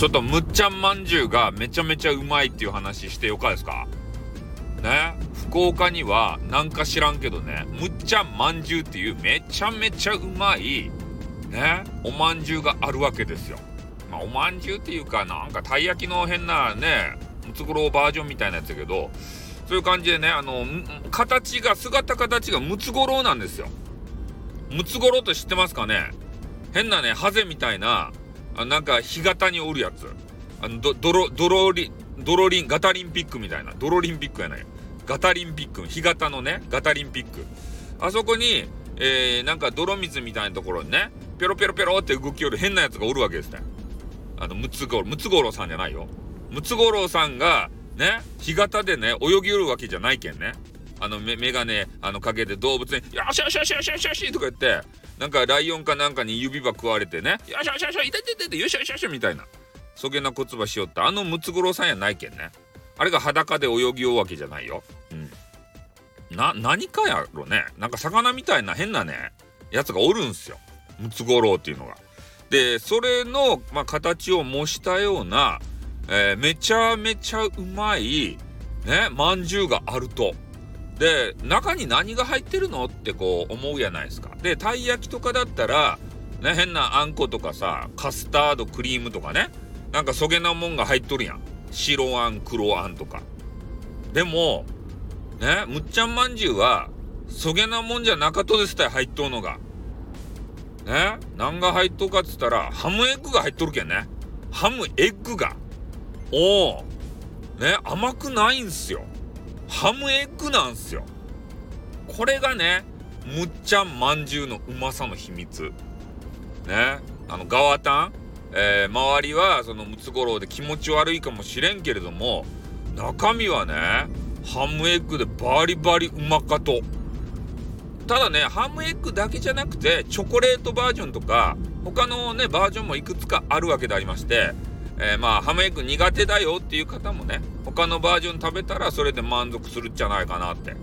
ちょっとむっちゃんまんじゅうがめちゃめちゃうまいっていう話してよかですか？ね？福岡にはなんか知らんけどね。むっちゃんまんじゅうっていうめちゃめちゃうまいね？おまんじゅうがあるわけですよ。まあ、おまんじゅうっていうかなんかたい焼きの変なねムツゴロウバージョンみたいなやつだけどそういう感じでねあの形が姿形がムツゴロウなんですよ。ムツゴロウって知ってますかね？変なねハゼみたいなあなんか干潟におるやつ。あのドドロドロリドロリンガタリンピックみたいな。ドロリンピックやないガタリンピック。干潟のねガタリンピック。あそこに、えー、なんか泥水みたいなところにねペロペロペロって動きよる変なやつがおるわけですね。あのムツゴロムツゴロウさんじゃないよ。ムツゴロウさんがね干潟でね泳ぎよるわけじゃないけんね。あのメガネあのかけて動物に「よしよしよしよしよしよし」とか言ってなんかライオンかなんかに指ば食われてね「よしよしよしよし痛い痛い痛いよしよしよし」みたいな。そげな骨葉しよった。あのムツゴロウさんやないけんね。あれが裸で泳ぎようわけじゃないよ。うん。な何かやろね。なんか魚みたいな変なねやつがおるんすよ。ムツゴロウっていうのが。でそれの、まあ、形を模したような、えー、めちゃめちゃうまいねまんじゅうがあると。で中に何が入ってるのってこう思うやないですか。でたい焼きとかだったら、ね、変なあんことかさカスタードクリームとかねなんかそげなもんが入っとるやん白あん黒あんとか。でもねむっちゃんまんじゅうはそげなもんじゃなかとですたい入っとうのが。ね何が入っとうかっつったらハムエッグが入っとるけんね。ハムエッグが。おお。ね甘くないんすよ。ハムエッグなんすよ。これがね、むっちゃんまんじゅうのうまさの秘密。ね。あの、ガワタン、えー、周りはそのムツゴロウで気持ち悪いかもしれんけれども、中身はね、ハムエッグでバリバリうまかと。ただね、ハムエッグだけじゃなくて、チョコレートバージョンとか、他のね、バージョンもいくつかあるわけでありまして、えー、まあハムエッグ苦手だよっていう方もね他のバージョン食べたらそれで満足するんじゃないかなって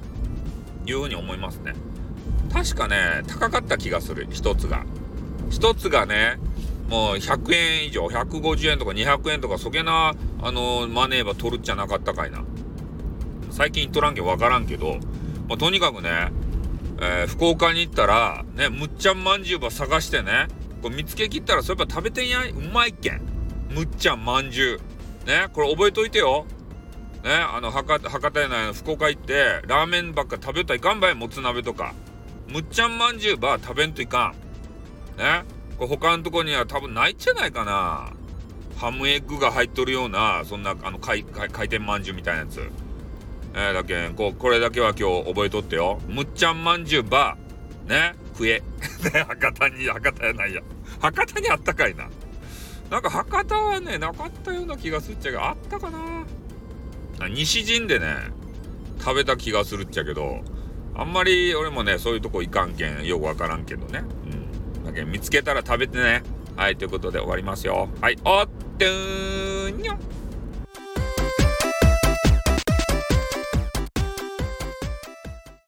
いうふうに思いますね。確かね高かった気がする一つが。一つがねもう100円以上150円とか200円とかそげなあのマネーば取るっちゃなかったかいな。最近取らんけ分からんけど、まあ、とにかくね、えー、福岡に行ったらねむっちゃんまんじゅうば探してねこれ見つけ切ったらそういえば食べてんやいうまいっけん。むっちゃんまんじゅう。ね、これ覚えといてよ。ね、あの、博多やないの福岡行って、ラーメンばっか食べたいかんばい、もつ鍋とか。むっちゃんまんじゅうば食べんといかん。ね、これ他のとこには多分ないんじゃないかな。ハムエッグが入っとるような、そんな、あの、回転まんじゅうみたいなやつ。えー、だけん、こう、これだけは今日覚えとってよ。むっちゃんまんじゅうば、ね、食え。博多に、博多やないや。博多にあったかいな。なんか博多はね、なかったような気がするっちゃけど、あったかな西陣でね、食べた気がするっちゃけど、あんまり俺もね、そういうとこ行かんけん、よくわからんけどね。うん。だけ見つけたら食べてね。はい、ということで終わりますよ。はい、おっとーにょ